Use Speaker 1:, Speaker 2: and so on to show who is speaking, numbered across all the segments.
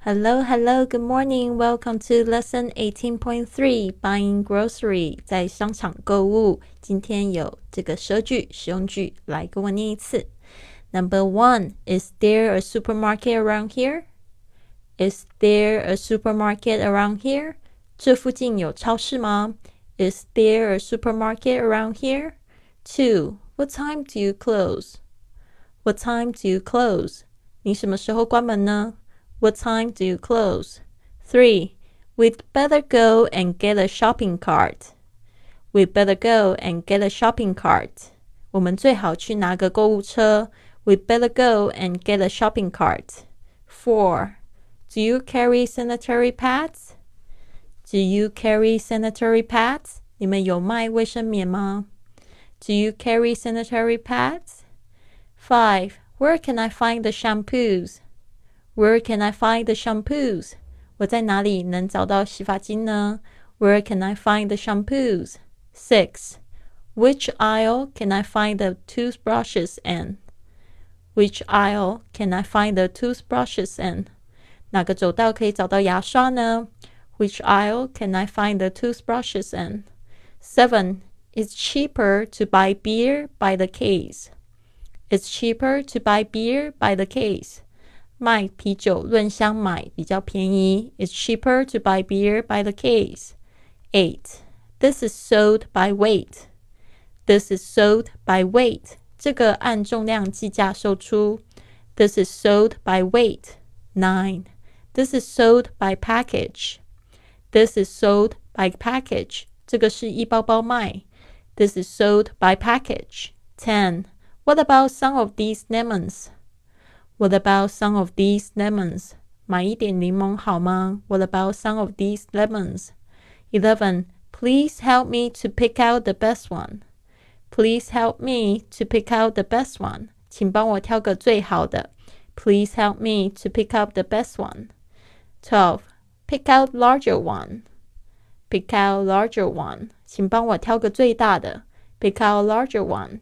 Speaker 1: Hello, hello, good morning. Welcome to lesson eighteen point three. Buying grocery，在商场购物。今天有这个舌句、实用句，来跟我念一次。Number one, is there a supermarket around here? Is there a supermarket around here? 这附近有超市吗？Is there a supermarket around here? Two, what time do you close? What time do you close? 你什么时候关门呢 ？what time do you close? 3. We'd better go and get a shopping cart. We'd better go and get a shopping cart. 我们最好去拿个购物车。We'd better go and get a shopping cart. 4. Do you carry sanitary pads? Do you carry sanitary pads? 你们有卖卫生棉吗? Do you carry sanitary pads? 5. Where can I find the shampoos? Where can I find the shampoos? 我在哪里能找到洗发精呢？Where can I find the shampoos? Six. Which aisle can I find the toothbrushes in? Which aisle can I find the toothbrushes in? 哪个走道可以找到牙刷呢？Which aisle can I find the toothbrushes in? Seven. It's cheaper to buy beer by the case. It's cheaper to buy beer by the case. 卖啤酒论箱买比较便宜。It's cheaper to buy beer by the case. Eight. This is sold by weight. This is sold by weight. 这个按重量计价售出。This is sold by weight. Nine. This is sold by package. This is sold by package. 这个是一包包卖。This is sold by package. Ten. What about some of these lemons? What about some of these lemons? 买一点柠檬好吗？What about some of these lemons? Eleven. Please help me to pick out the best one. Please help me to pick out the best one. 请帮我挑个最好的。Please help me to pick out the best one. Twelve. Pick out larger one. Pick out larger one. 请帮我挑个最大的。Pick out larger one.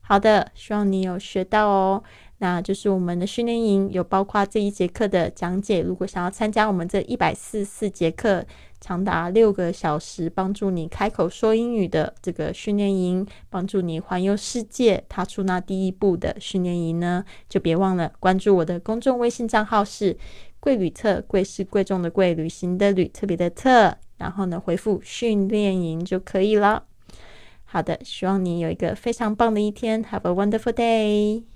Speaker 1: 好的，希望你有学到哦。 那就是我们的训练营，有包括这一节课的讲解。如果想要参加我们这一百四十四节课，长达六个小时，帮助你开口说英语的这个训练营，帮助你环游世界，踏出那第一步的训练营呢，就别忘了关注我的公众微信账号是贵旅特，贵是贵重的贵，旅行的旅，特别的特，然后呢回复训练营就可以了。好的，希望你有一个非常棒的一天，Have a wonderful day。